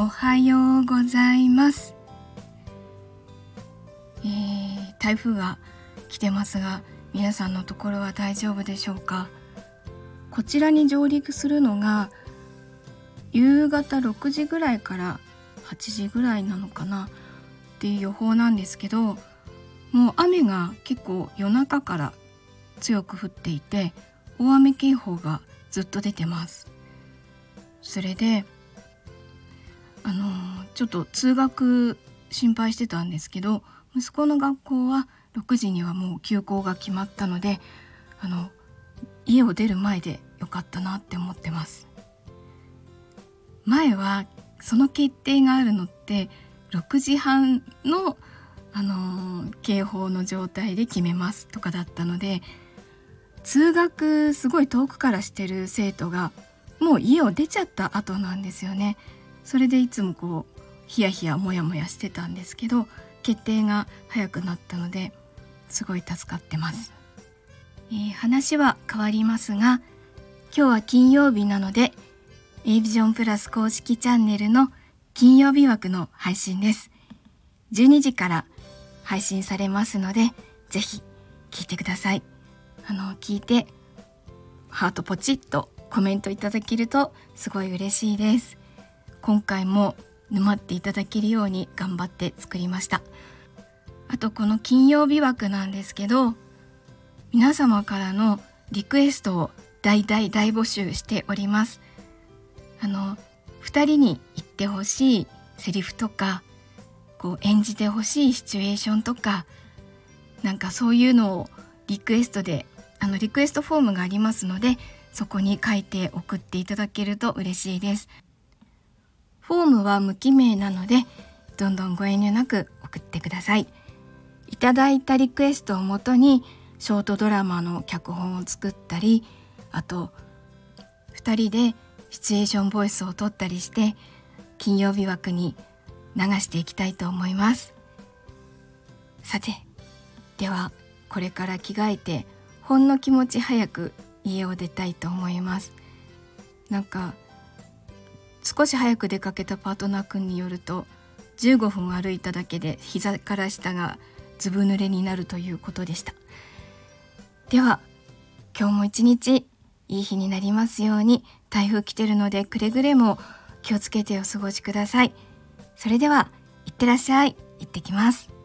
おはようございます、えー、台風が来てますが皆さんのところは大丈夫でしょうか？こちらに上陸するのが夕方6時ぐらいから8時ぐらいなのかな？っていう予報なんですけどもう雨が結構夜中から強く降っていて大雨警報がずっと出てます。それであのちょっと通学心配してたんですけど息子の学校は6時にはもう休校が決まったのであの家を出る前でよかったなって思ってます前はその決定があるのって6時半の、あの、警報の状態で決めますとかだったので通学すごい遠くからしてる生徒がもう家を出ちゃった後なんですよね。それでいつもこうヒヤヒヤモヤモヤしてたんですけど決定が早くなったのですごい助かってます。えー、話は変わりますが今日は金曜日なので A ビジョンプラス公式チャンネルの金曜日枠の配信です。12時から配信されますので、ぜひ聞いてください。あの、聞いて、ハートポチッとコメントいただけるとすごい嬉しいです。今回も沼っていただけるように頑張って作りました。あとこの金曜日枠なんですけど、皆様からのリクエストを大大大募集しております。あの2人に言ってほしいセリフとかこう演じてほしいシチュエーションとかなんかそういうのをリクエストであのリクエストフォームがありますのでそこに書いて送っていただけると嬉しいですフォームは無記名なのでどんどんご遠慮なく送ってください。いただいたリクエストをもとにショートドラマの脚本を作ったりあと2人でシチュエーションボイスを取ったりして金曜日枠に流していきたいと思います。さてではこれから着替えてほんの気持ち早く家を出たいと思います。なんか少し早く出かけたパートナーくんによると15分歩いただけで膝から下がずぶ濡れになるということでした。では今日も一日いい日になりますように台風来てるのでくれぐれも気をつけてお過ごしください。それではいってらっしゃい。行ってきます。